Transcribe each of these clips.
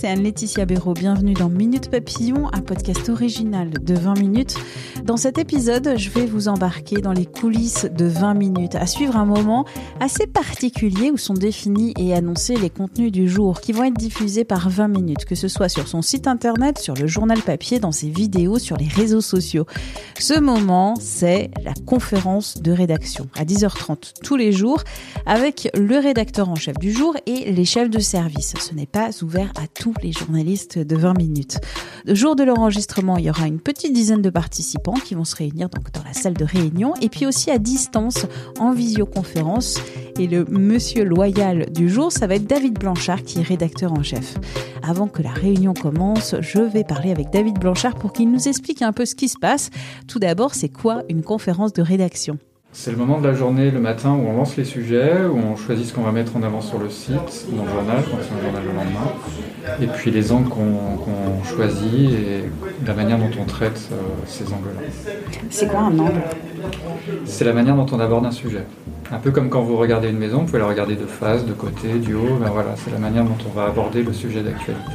c'est Anne-Laetitia Béraud. Bienvenue dans Minute Papillon, un podcast original de 20 minutes. Dans cet épisode, je vais vous embarquer dans les coulisses de 20 minutes, à suivre un moment assez particulier où sont définis et annoncés les contenus du jour qui vont être diffusés par 20 minutes, que ce soit sur son site internet, sur le journal papier, dans ses vidéos, sur les réseaux sociaux. Ce moment, c'est la conférence de rédaction à 10h30 tous les jours avec le rédacteur en chef du jour et les chefs de service. Ce n'est pas ouvert à les journalistes de 20 minutes. Le jour de l'enregistrement, il y aura une petite dizaine de participants qui vont se réunir donc dans la salle de réunion et puis aussi à distance en visioconférence. Et le monsieur loyal du jour, ça va être David Blanchard qui est rédacteur en chef. Avant que la réunion commence, je vais parler avec David Blanchard pour qu'il nous explique un peu ce qui se passe. Tout d'abord, c'est quoi une conférence de rédaction? C'est le moment de la journée, le matin, où on lance les sujets, où on choisit ce qu'on va mettre en avant sur le site, dans le journal, quand c'est un journal le lendemain, et puis les angles qu'on choisit et la manière dont on traite euh, ces angles-là. C'est quoi un angle? C'est la manière dont on aborde un sujet. Un peu comme quand vous regardez une maison, vous pouvez la regarder de face, de côté, du haut, ben voilà, c'est la manière dont on va aborder le sujet d'actualité.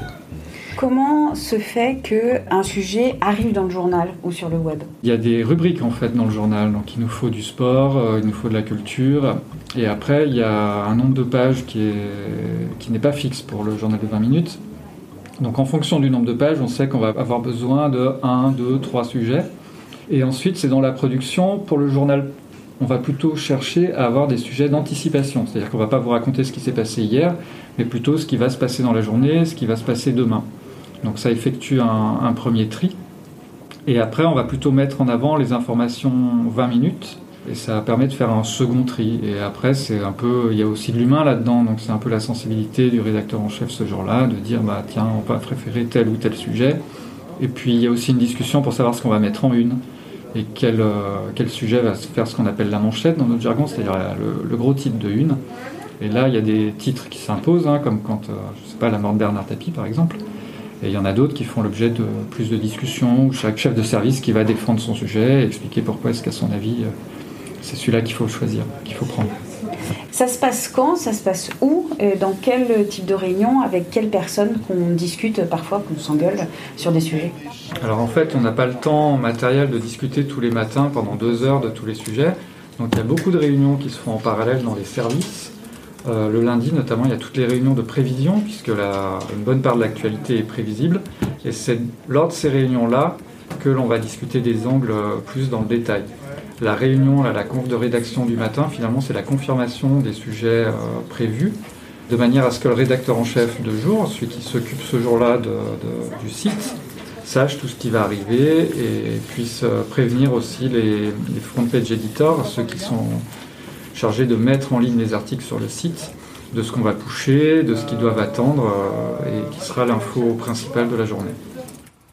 Comment se fait qu'un sujet arrive dans le journal ou sur le web? Il y a des rubriques en fait dans le journal. Donc il nous faut du sport, euh, il nous faut de la culture. Et après, il y a un nombre de pages qui, qui n'est pas fixe pour le journal de 20 minutes. Donc en fonction du nombre de pages, on sait qu'on va avoir besoin de 1, 2, 3 sujets. Et ensuite, c'est dans la production. Pour le journal, on va plutôt chercher à avoir des sujets d'anticipation. C'est-à-dire qu'on ne va pas vous raconter ce qui s'est passé hier, mais plutôt ce qui va se passer dans la journée, ce qui va se passer demain. Donc ça effectue un, premier tri. Et après, on va plutôt mettre en avant les informations 20 minutes. Et ça permet de faire un second tri. Et après, c'est un peu, il y a aussi de l'humain là-dedans. Donc c'est un peu la sensibilité du rédacteur en chef ce jour-là, de dire, bah tiens, on va préférer tel ou tel sujet. Et puis il y a aussi une discussion pour savoir ce qu'on va mettre en une et quel, euh, quel sujet va faire ce qu'on appelle la manchette dans notre jargon, c'est-à-dire le, gros titre de une. Et là, il y a des titres qui s'imposent, hein, comme quand, euh, je sais pas, la mort de Bernard Tapie par exemple. Et il y en a d'autres qui font l'objet de plus de discussions, chaque chef de service qui va défendre son sujet, et expliquer pourquoi est-ce qu'à son avis, euh, c'est celui-là qu'il faut choisir, qu'il faut prendre. Ça se passe quand Ça se passe où Dans quel type de réunion Avec quelles personnes qu'on discute parfois, qu'on s'engueule sur des sujets? Alors en fait, on n'a pas le temps matériel de discuter tous les matins pendant deux heures de tous les sujets. Donc il y a beaucoup de réunions qui se font en parallèle dans les services. Euh, le lundi, notamment, il y a toutes les réunions de prévision, puisque une bonne part de l'actualité est prévisible. Et c'est lors de ces réunions-là que l'on va discuter des angles euh, plus dans le détail. La réunion, la conf de rédaction du matin, finalement, c'est la confirmation des sujets euh, prévus, de manière à ce que le rédacteur en chef de jour, celui qui s'occupe ce jour-là du site, sache tout ce qui va arriver et puisse prévenir aussi les, front page editors, ceux qui sont chargé de mettre en ligne les articles sur le site, de ce qu'on va toucher, de ce qu'ils doivent attendre euh, et qui sera l'info principale de la journée.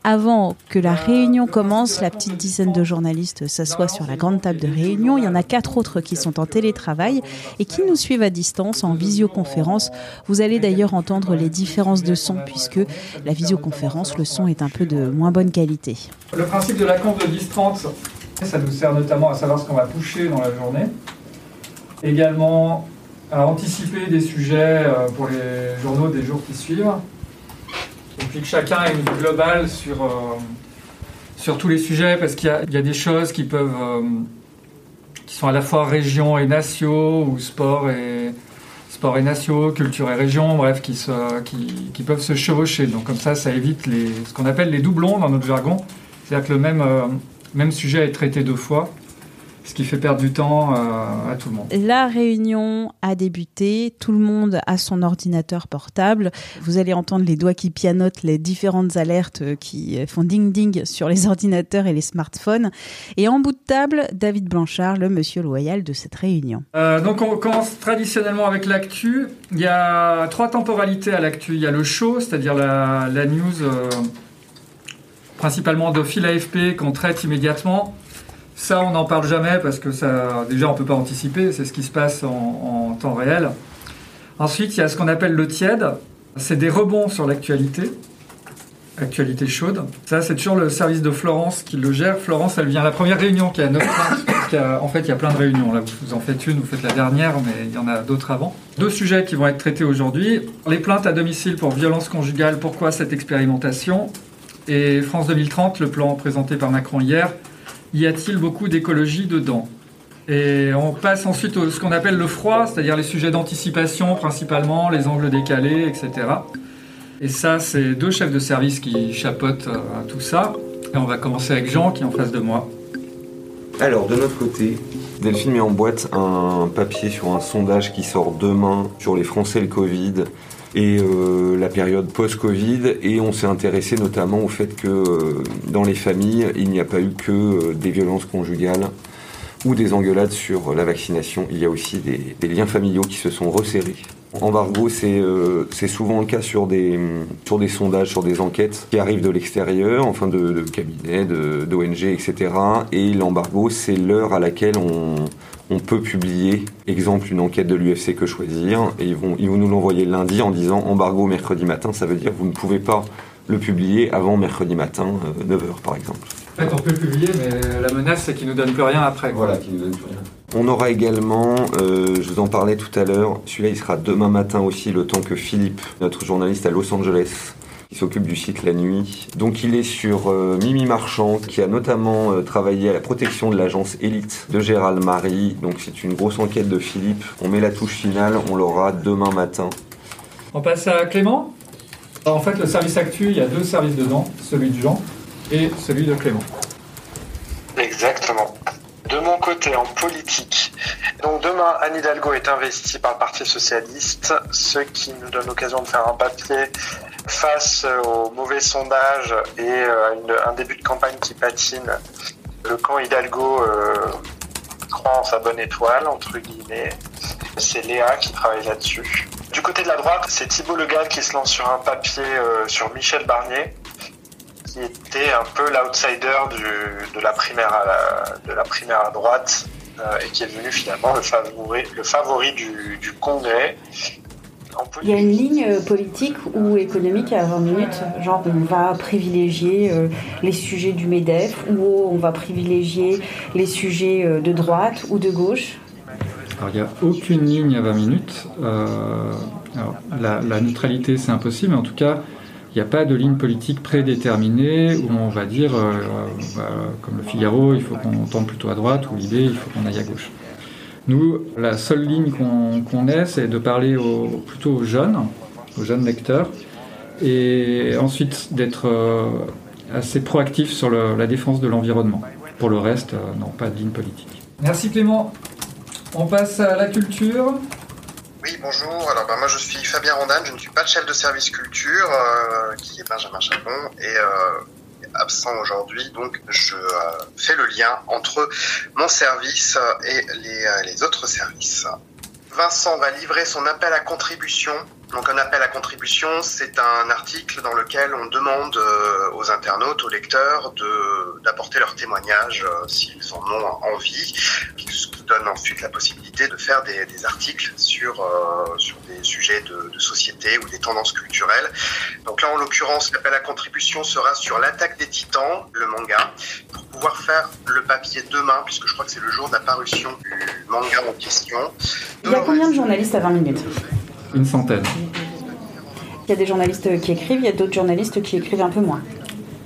Avant que la réunion commence, la petite dizaine de journalistes s'assoient sur la grande table de réunion. Il y en a quatre autres qui sont en télétravail et qui nous suivent à distance en visioconférence. Vous allez d'ailleurs entendre les différences de son puisque la visioconférence, le son est un peu de moins bonne qualité. Le principe de la conf de 10-30, ça nous sert notamment à savoir ce qu'on va toucher dans la journée également à anticiper des sujets euh, pour les journaux des jours qui suivent. Et puis que chacun ait une vue globale sur, euh, sur tous les sujets, parce qu'il y, a des choses qui peuvent. Euh, qui sont à la fois région et nation, ou sport et, sport et nation, culture et région, bref, qui, se, qui, qui, peuvent se chevaucher. Donc comme ça, ça évite les, ce qu'on appelle les doublons dans notre jargon. C'est-à-dire que le même, même sujet est traité deux fois ce qui fait perdre du temps euh, à tout le monde. La réunion a débuté, tout le monde a son ordinateur portable. Vous allez entendre les doigts qui pianotent les différentes alertes qui font ding-ding sur les ordinateurs et les smartphones. Et en bout de table, David Blanchard, le monsieur loyal de cette réunion. Euh, donc on commence traditionnellement avec l'actu. Il y a trois temporalités à l'actu. Il y a le show, c'est-à-dire la, news euh, principalement de fil AFP qu'on traite immédiatement. Ça, on n'en parle jamais parce que ça, déjà, on ne peut pas anticiper. C'est ce qui se passe en, temps réel. Ensuite, il y a ce qu'on appelle le tiède. C'est des rebonds sur l'actualité. Actualité chaude. Ça, c'est toujours le service de Florence qui le gère. Florence, elle vient à la première réunion qui est à 9h30. en fait, il y a plein de réunions. Là, vous en faites une, vous faites la dernière, mais il y en a d'autres avant. Deux sujets qui vont être traités aujourd'hui. Les plaintes à domicile pour violence conjugale. Pourquoi cette expérimentation? Et France 2030, le plan présenté par Macron hier y a-t-il beaucoup d'écologie dedans Et on passe ensuite à ce qu'on appelle le froid, c'est-à-dire les sujets d'anticipation principalement, les angles décalés, etc. Et ça, c'est deux chefs de service qui chapeautent euh, tout ça. Et on va commencer avec Jean qui est en face de moi. Alors, de notre côté, Delphine met en boîte un papier sur un sondage qui sort demain sur les Français le Covid et euh, la période post-Covid. Et on s'est intéressé notamment au fait que euh, dans les familles, il n'y a pas eu que euh, des violences conjugales ou des engueulades sur la vaccination. Il y a aussi des, liens familiaux qui se sont resserrés. Embargo, c'est souvent le cas sur des, sur des sondages, sur des enquêtes qui arrivent de l'extérieur, enfin de, de cabinets, d'ONG, etc. Et l'embargo, c'est l'heure à laquelle on, on peut publier, exemple, une enquête de l'UFC que choisir, et ils vont, ils vont nous l'envoyer lundi en disant embargo mercredi matin, ça veut dire vous ne pouvez pas le publier avant mercredi matin, 9h euh, par exemple. En fait, on peut le publier, mais la menace, c'est qu'il ne nous donne plus rien après. Voilà, qu'il nous donne plus rien. On aura également, euh, je vous en parlais tout à l'heure, celui-là il sera demain matin aussi, le temps que Philippe, notre journaliste à Los Angeles, qui s'occupe du site la nuit. Donc il est sur euh, Mimi Marchand, qui a notamment euh, travaillé à la protection de l'agence Elite de Gérald Marie. Donc c'est une grosse enquête de Philippe. On met la touche finale, on l'aura demain matin. On passe à Clément. en fait, le service actu, il y a deux services dedans, celui de Jean et celui de Clément. Exactement. De mon côté, en politique, donc demain, Anne Hidalgo est investie par le Parti Socialiste, ce qui nous donne l'occasion de faire un papier face aux mauvais sondages et euh, un début de campagne qui patine, le camp Hidalgo euh, croit en sa bonne étoile, entre guillemets. C'est Léa qui travaille là-dessus. Du côté de la droite, c'est Thibault Legal qui se lance sur un papier euh, sur Michel Barnier, qui était un peu l'outsider de la primaire à à droite et qui est devenu finalement le favori, du Congrès il y a une ligne euh, politique ou économique à 20 minutes, genre on va privilégier euh, les sujets du MEDEF ou on va privilégier les sujets euh, de droite ou de gauche Alors il n'y a aucune ligne à 20 minutes. la, neutralité c'est impossible, mais en tout cas il n'y a pas de ligne politique prédéterminée où on va dire, bah, comme le Figaro, il faut qu'on tente plutôt à droite ou l'idée, il faut qu'on aille à gauche. Nous, la seule ligne qu'on ait, c'est de parler plutôt aux jeunes, aux jeunes lecteurs, et ensuite d'être euh, assez proactif sur la défense de l'environnement. Pour le reste, euh, non, pas de ligne politique. Merci Clément. On passe à la culture. Oui, bonjour. Alors, ben, moi, je suis Fabien Rondane. Je ne suis pas le chef de service culture, euh, qui est Benjamin Chapon. Et absent aujourd'hui, donc je euh, fais le lien entre mon service et les, euh, les autres services. Vincent va livrer son appel à contribution donc un appel à contribution, c'est un article dans lequel on demande euh, aux internautes, aux lecteurs, d'apporter leur témoignage s'ils en ont envie, ce qui donne ensuite la possibilité de faire des, articles sur, euh, sur des sujets de, de, société ou des tendances culturelles. Donc là, en l'occurrence, l'appel à contribution sera sur l'attaque des titans, le manga, pour pouvoir faire le papier demain, puisque je crois que c'est le jour d'apparition du manga en question. Il y a combien de journalistes à 20 minutes? Une centaine. Il y a des journalistes qui écrivent, il y a d'autres journalistes qui écrivent un peu moins.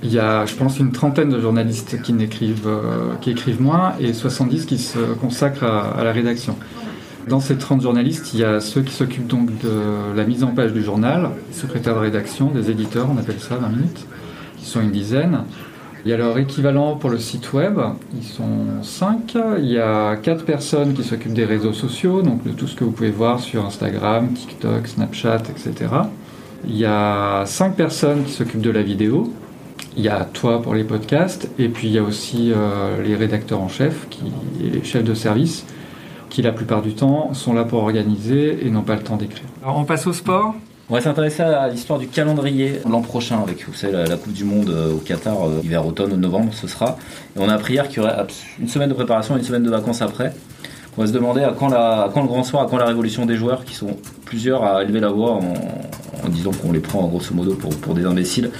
Il y a, je pense, une trentaine de journalistes qui, euh, écrivent moins et 70 qui se consacrent à, la rédaction. Dans ces 30 journalistes, il y a ceux qui s'occupent donc de la mise en page du journal, secrétaire de rédaction, des éditeurs, on appelle ça 20 minutes, qui sont une dizaine. Il y a leur équivalent pour le site web, ils sont 5. Il y a 4 personnes qui s'occupent des réseaux sociaux, donc de tout ce que vous pouvez voir sur Instagram, TikTok, Snapchat, etc. Il y a 5 personnes qui s'occupent de la vidéo. Il y a toi pour les podcasts, et puis il y a aussi euh, les rédacteurs en chef qui, et les chefs de service qui la plupart du temps sont là pour organiser et n'ont pas le temps d'écrire. Alors on passe au sport? On va s'intéresser à l'histoire du calendrier l'an prochain avec vous savez, la, Coupe du Monde euh, au Qatar, euh, hiver, automne, novembre, ce sera. Et on a appris hier qu'il y aurait une semaine de préparation et une semaine de vacances après. On va se demander à quand, la, quand le grand soir, à quand la révolution des joueurs, qui sont plusieurs à élever la voix en, disant qu'on les prend grosso modo pour, pour des imbéciles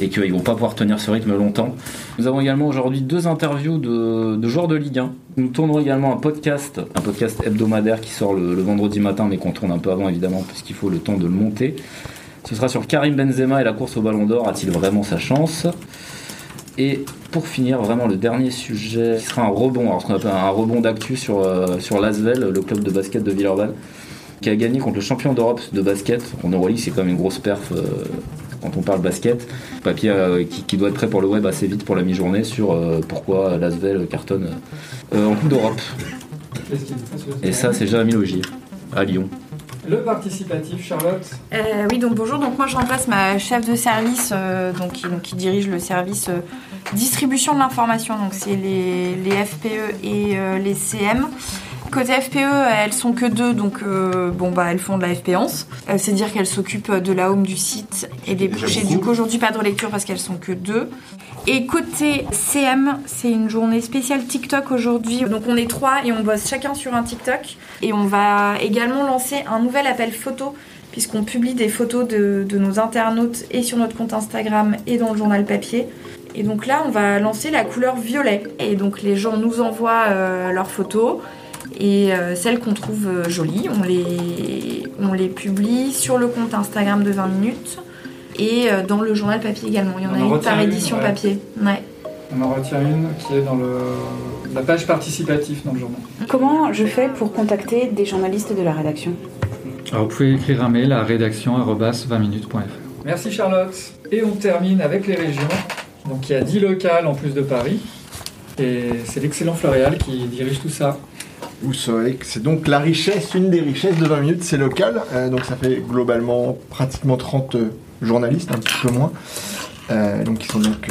et qu'ils vont pas pouvoir tenir ce rythme longtemps. Nous avons également aujourd'hui deux interviews de, joueurs de Ligue 1. Nous tournerons également un podcast, un podcast hebdomadaire qui sort le, vendredi matin, mais qu'on tourne un peu avant évidemment, puisqu'il faut le temps de le monter. Ce sera sur Karim Benzema et la course au Ballon d'Or. A-t-il vraiment sa chance? Et pour finir, vraiment le dernier sujet, qui sera un rebond, alors ce qu'on appelle un rebond d'actu sur, euh, sur l'Asvel, le club de basket de Villeurbanne, qui a gagné contre le champion d'Europe de basket. En Euroleague, c'est quand même une grosse perf euh, quand on parle basket. Papier euh, qui, doit être prêt pour le web assez vite pour la mi-journée sur euh, pourquoi Lasvel cartonne euh, en Coupe d'Europe. Et ça, c'est Jérémy Logier, à Lyon. Le participatif, Charlotte Oui, donc bonjour. Donc moi, je remplace ma chef de service donc, qui, dirige le service distribution de l'information. Donc c'est les, les, FPE et les CM. Côté FPE, elles sont que deux, donc euh, bon bah elles font de la FP11. Euh, c'est dire qu'elles s'occupent de la home du site et des J'ai du coup aujourd'hui pas de lecture parce qu'elles sont que deux. Et côté CM, c'est une journée spéciale TikTok aujourd'hui. Donc on est trois et on bosse chacun sur un TikTok. Et on va également lancer un nouvel appel photo puisqu'on publie des photos de, nos internautes et sur notre compte Instagram et dans le journal papier. Et donc là, on va lancer la couleur violet. Et donc les gens nous envoient euh, leurs photos. Et euh, celles qu'on trouve euh, jolies, on les, on les publie sur le compte Instagram de 20 minutes et euh, dans le journal papier également. Il y en, a une par édition papier. Ouais. On en retient une qui est dans le, la page participative dans le journal. Comment je fais pour contacter des journalistes de la rédaction? Alors, vous pouvez écrire un mail à rédaction-20minutes.fr. Merci Charlotte. Et on termine avec les régions. Donc il y a 10 locales en plus de Paris. Et c'est l'excellent Floréal qui dirige tout ça. Vous savez que c'est donc la richesse, une des richesses de 20 minutes, c'est local. Euh, donc ça fait globalement pratiquement 30 euh, journalistes, un petit peu moins. Euh, donc ils sont donc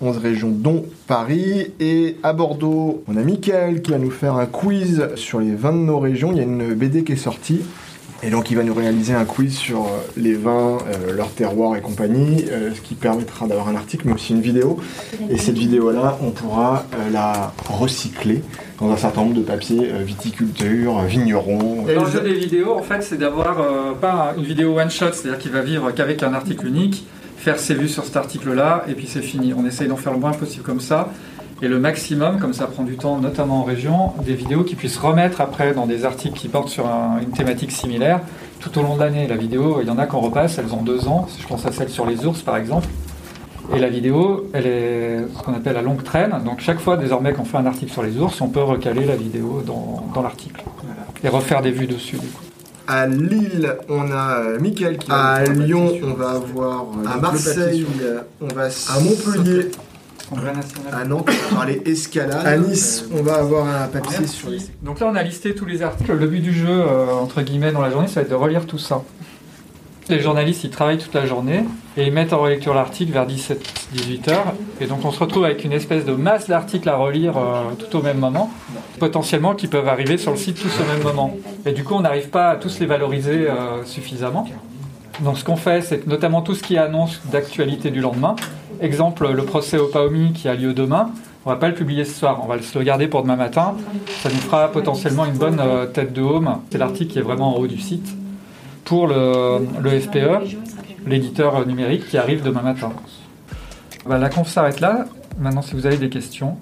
11 régions, dont Paris. Et à Bordeaux, on a Mickaël qui va nous faire un quiz sur les 20 de nos régions. Il y a une BD qui est sortie et donc il va nous réaliser un quiz sur les vins, euh, leur terroir et compagnie, ce qui permettra d'avoir un article, mais aussi une vidéo. Et cette vidéo-là, on pourra la recycler dans un certain nombre de papiers viticulture, vignerons. L'enjeu des vidéos, en fait, c'est d'avoir pas une vidéo one-shot, c'est-à-dire qu'il va vivre qu'avec un article unique, faire ses vues sur cet article-là, et puis c'est fini. On essaye d'en faire le moins possible comme ça et le maximum, comme ça prend du temps, notamment en région, des vidéos qui puissent remettre après dans des articles qui portent sur une thématique similaire tout au long de l'année. La vidéo, il y en a qu'on repasse, elles ont deux ans. Je pense à celle sur les ours par exemple. Et la vidéo, elle est ce qu'on appelle la longue traîne. Donc chaque fois, désormais, qu'on fait un article sur les ours, on peut recaler la vidéo dans, dans l'article et refaire des vues dessus. Du coup. À Lille, on a euh, Mickaël qui À Lyon, on va avoir. Euh, à Marseille, on va. À Montpellier, à Nantes, on va parler escalade. À Nice, on va avoir un papier sur les... Donc là, on a listé tous les articles. Le but du jeu, euh, entre guillemets, dans la journée, ça va être de relire tout ça. Les journalistes, ils travaillent toute la journée et ils mettent en relecture l'article vers 17-18 heures. Et donc, on se retrouve avec une espèce de masse d'articles à relire euh, tout au même moment, potentiellement qui peuvent arriver sur le site tous au même moment. Et du coup, on n'arrive pas à tous les valoriser euh, suffisamment. Donc, ce qu'on fait, c'est notamment tout ce qui annonce d'actualité du lendemain, Exemple, le procès au Paomi qui a lieu demain. On va pas le publier ce soir, on va le garder pour demain matin. Ça nous fera potentiellement une bonne euh, tête de home. C'est l'article qui est vraiment en haut du site pour le, FPE, l'éditeur numérique qui arrive demain matin. Bah, la conf s'arrête là. Maintenant, si vous avez des questions.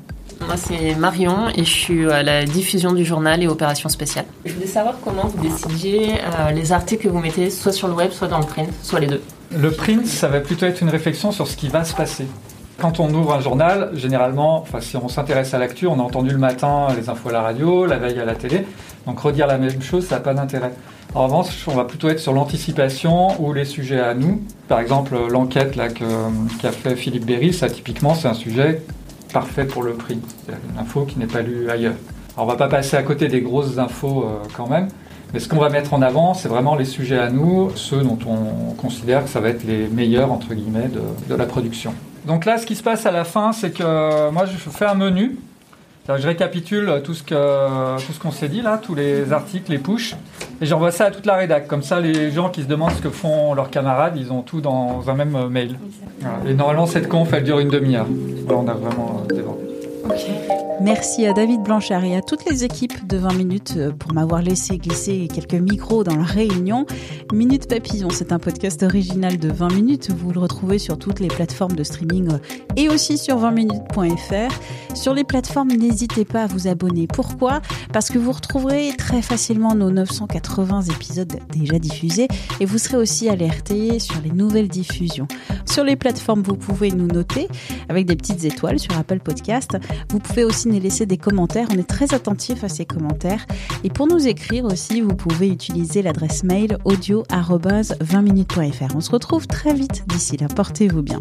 Moi, c'est Marion et je suis à la diffusion du journal et opérations spéciales. Je voulais savoir comment vous décidiez euh, les articles que vous mettez soit sur le web, soit dans le print, soit les deux. Le print, ça va plutôt être une réflexion sur ce qui va se passer. quand on ouvre un journal, généralement, enfin, si on s'intéresse à l'actu, on a entendu le matin les infos à la radio, la veille à la télé. Donc redire la même chose, ça n'a pas d'intérêt. En revanche, on va plutôt être sur l'anticipation ou les sujets à nous. Par exemple, l'enquête qu'a fait Philippe Berry, ça typiquement, c'est un sujet parfait pour le prix. C'est une info qui n'est pas lue ailleurs. Alors, on va pas passer à côté des grosses infos euh, quand même. Mais ce qu'on va mettre en avant, c'est vraiment les sujets à nous, ceux dont on considère que ça va être les meilleurs, entre guillemets, de, de la production. Donc là, ce qui se passe à la fin, c'est que moi, je fais un menu. Je récapitule tout ce que tout ce qu'on s'est dit là, tous les articles, les push, et j'envoie ça à toute la rédac. Comme ça, les gens qui se demandent ce que font leurs camarades, ils ont tout dans un même mail. Et normalement, cette conf, elle dure une demi-heure. on a vraiment euh, débordé. Merci à David Blanchard et à toutes les équipes de 20 minutes euh, pour m'avoir laissé glisser quelques micros dans la réunion. Minute Papillon, c'est un podcast original de 20 minutes. Vous le retrouvez sur toutes les plateformes de streaming euh, et aussi sur 20minutes.fr. Sur les plateformes, n'hésitez pas à vous abonner. Pourquoi? Parce que vous retrouverez très facilement nos 980 épisodes déjà diffusés et vous serez aussi alerté sur les nouvelles diffusions. Sur les plateformes, vous pouvez nous noter avec des petites étoiles sur Apple Podcast. Vous pouvez aussi nous laisser des commentaires. On est très attentif à ces commentaires. Et pour nous écrire aussi, vous pouvez utiliser l'adresse mail audio 20 minutes.fr. On se retrouve très vite d'ici là. Portez-vous bien.